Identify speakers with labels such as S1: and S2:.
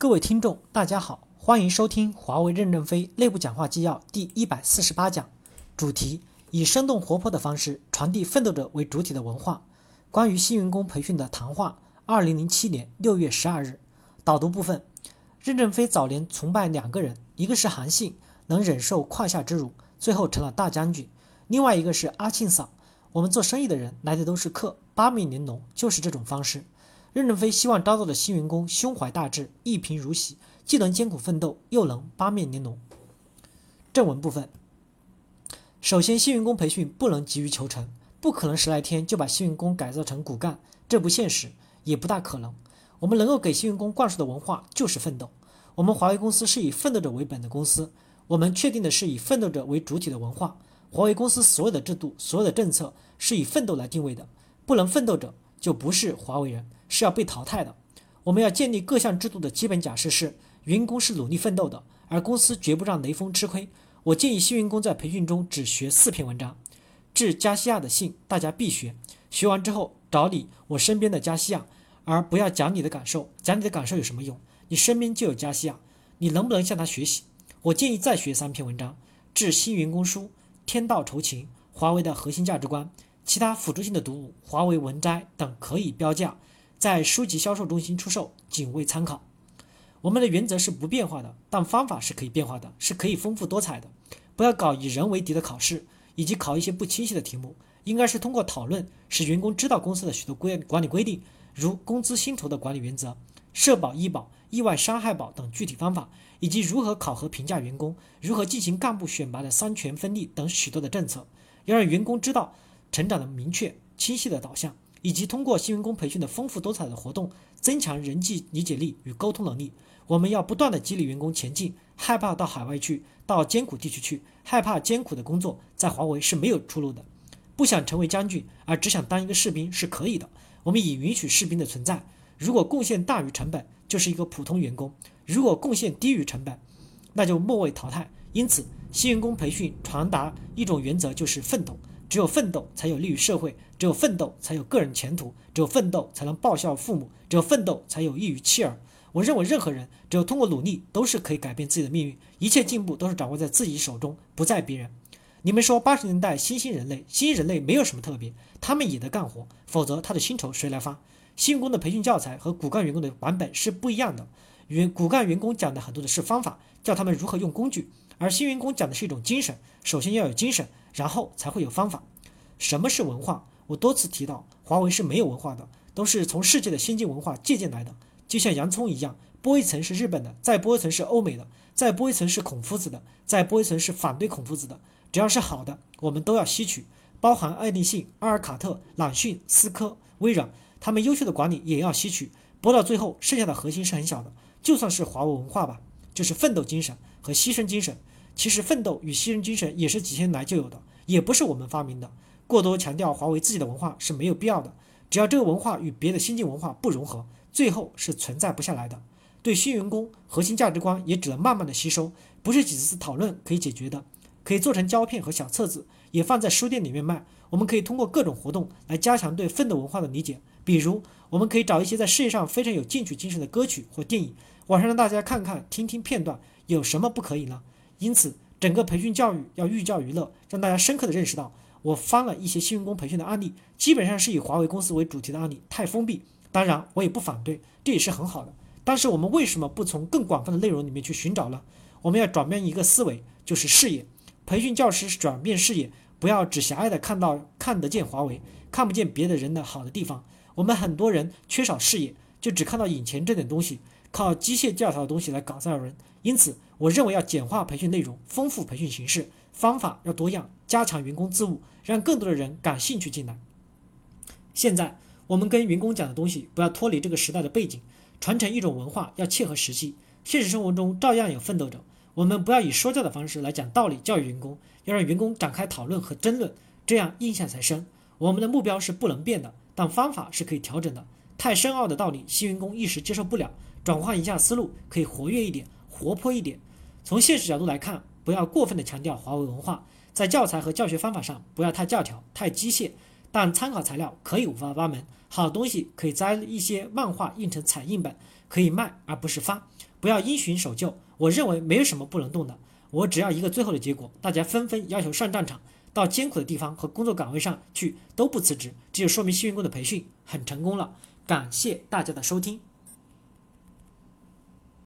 S1: 各位听众，大家好，欢迎收听华为任正非内部讲话纪要第一百四十八讲，主题以生动活泼的方式传递奋斗者为主体的文化。关于新员工培训的谈话，二零零七年六月十二日。导读部分，任正非早年崇拜两个人，一个是韩信，能忍受胯下之辱，最后成了大将军；另外一个是阿庆嫂。我们做生意的人来的都是客，八面玲珑就是这种方式。任正非希望招到的新员工胸怀大志，一贫如洗，既能艰苦奋斗，又能八面玲珑。正文部分，首先，新员工培训不能急于求成，不可能十来天就把新员工改造成骨干，这不现实，也不大可能。我们能够给新员工灌输的文化就是奋斗。我们华为公司是以奋斗者为本的公司，我们确定的是以奋斗者为主体的文化。华为公司所有的制度、所有的政策是以奋斗来定位的，不能奋斗者就不是华为人。是要被淘汰的。我们要建立各项制度的基本假设是：员工是努力奋斗的，而公司绝不让雷锋吃亏。我建议新员工在培训中只学四篇文章。致加西亚的信，大家必学。学完之后找你我身边的加西亚，而不要讲你的感受。讲你的感受有什么用？你身边就有加西亚，你能不能向他学习？我建议再学三篇文章。致新员工书，天道酬勤，华为的核心价值观，其他辅助性的读物，华为文摘等可以标价。在书籍销售中心出售，仅为参考。我们的原则是不变化的，但方法是可以变化的，是可以丰富多彩的。不要搞以人为敌的考试，以及考一些不清晰的题目。应该是通过讨论，使员工知道公司的许多规管理规定，如工资薪酬的管理原则、社保、医保、意外伤害保等具体方法，以及如何考核评价员工、如何进行干部选拔的三权分立等许多的政策，要让员工知道成长的明确、清晰的导向。以及通过新员工培训的丰富多彩的活动，增强人际理解力与沟通能力。我们要不断的激励员工前进，害怕到海外去，到艰苦地区去，害怕艰苦的工作，在华为是没有出路的。不想成为将军，而只想当一个士兵是可以的。我们已允许士兵的存在。如果贡献大于成本，就是一个普通员工；如果贡献低于成本，那就末位淘汰。因此，新员工培训传达一种原则，就是奋斗。只有奋斗才有利于社会，只有奋斗才有个人前途，只有奋斗才能报效父母，只有奋斗才有益于妻儿。我认为任何人只有通过努力，都是可以改变自己的命运。一切进步都是掌握在自己手中，不在别人。你们说八十年代新兴人类，新兴人类没有什么特别，他们也得干活，否则他的薪酬谁来发？新员工的培训教材和骨干员工的版本是不一样的。员骨干员工讲的很多的是方法，教他们如何用工具，而新员工讲的是一种精神，首先要有精神。然后才会有方法。什么是文化？我多次提到，华为是没有文化的，都是从世界的先进文化借鉴来的。就像洋葱一样，剥一层是日本的，再剥一层是欧美的，再剥一层是孔夫子的，再剥一层是反对孔夫子的。只要是好的，我们都要吸取，包含爱立信、阿尔卡特、朗讯、思科、微软，他们优秀的管理也要吸取。剥到最后，剩下的核心是很小的，就算是华为文化吧，就是奋斗精神和牺牲精神。其实奋斗与牺牲精神也是几千年来就有的，也不是我们发明的。过多强调华为自己的文化是没有必要的。只要这个文化与别的先进文化不融合，最后是存在不下来的。对新员工核心价值观也只能慢慢的吸收，不是几次讨论可以解决的。可以做成胶片和小册子，也放在书店里面卖。我们可以通过各种活动来加强对奋斗文化的理解。比如，我们可以找一些在事业上非常有进取精神的歌曲或电影，晚上让大家看看、听听片段，有什么不可以呢？因此，整个培训教育要寓教于乐，让大家深刻的认识到，我翻了一些新员工培训的案例，基本上是以华为公司为主题的案例，太封闭。当然，我也不反对，这也是很好的。但是，我们为什么不从更广泛的内容里面去寻找呢？我们要转变一个思维，就是视野。培训教师转变视野，不要只狭隘的看到看得见华为，看不见别的人的好的地方。我们很多人缺少视野，就只看到眼前这点东西。靠机械教条的东西来搞造人，因此我认为要简化培训内容，丰富培训形式，方法要多样，加强员工自悟，让更多的人感兴趣进来。现在我们跟员工讲的东西不要脱离这个时代的背景，传承一种文化要切合实际，现实生活中照样有奋斗者。我们不要以说教的方式来讲道理教育员工，要让员工展开讨论和争论，这样印象才深。我们的目标是不能变的，但方法是可以调整的。太深奥的道理，新员工一时接受不了。转换一下思路，可以活跃一点，活泼一点。从现实角度来看，不要过分的强调华为文化，在教材和教学方法上不要太教条、太机械。但参考材料可以五花八门，好东西可以摘一些漫画印成彩印本，可以卖而不是发。不要因循守旧。我认为没有什么不能动的，我只要一个最后的结果，大家纷纷要求上战场，到艰苦的地方和工作岗位上去都不辞职，这就说明新员工的培训很成功了。感谢大家的收听。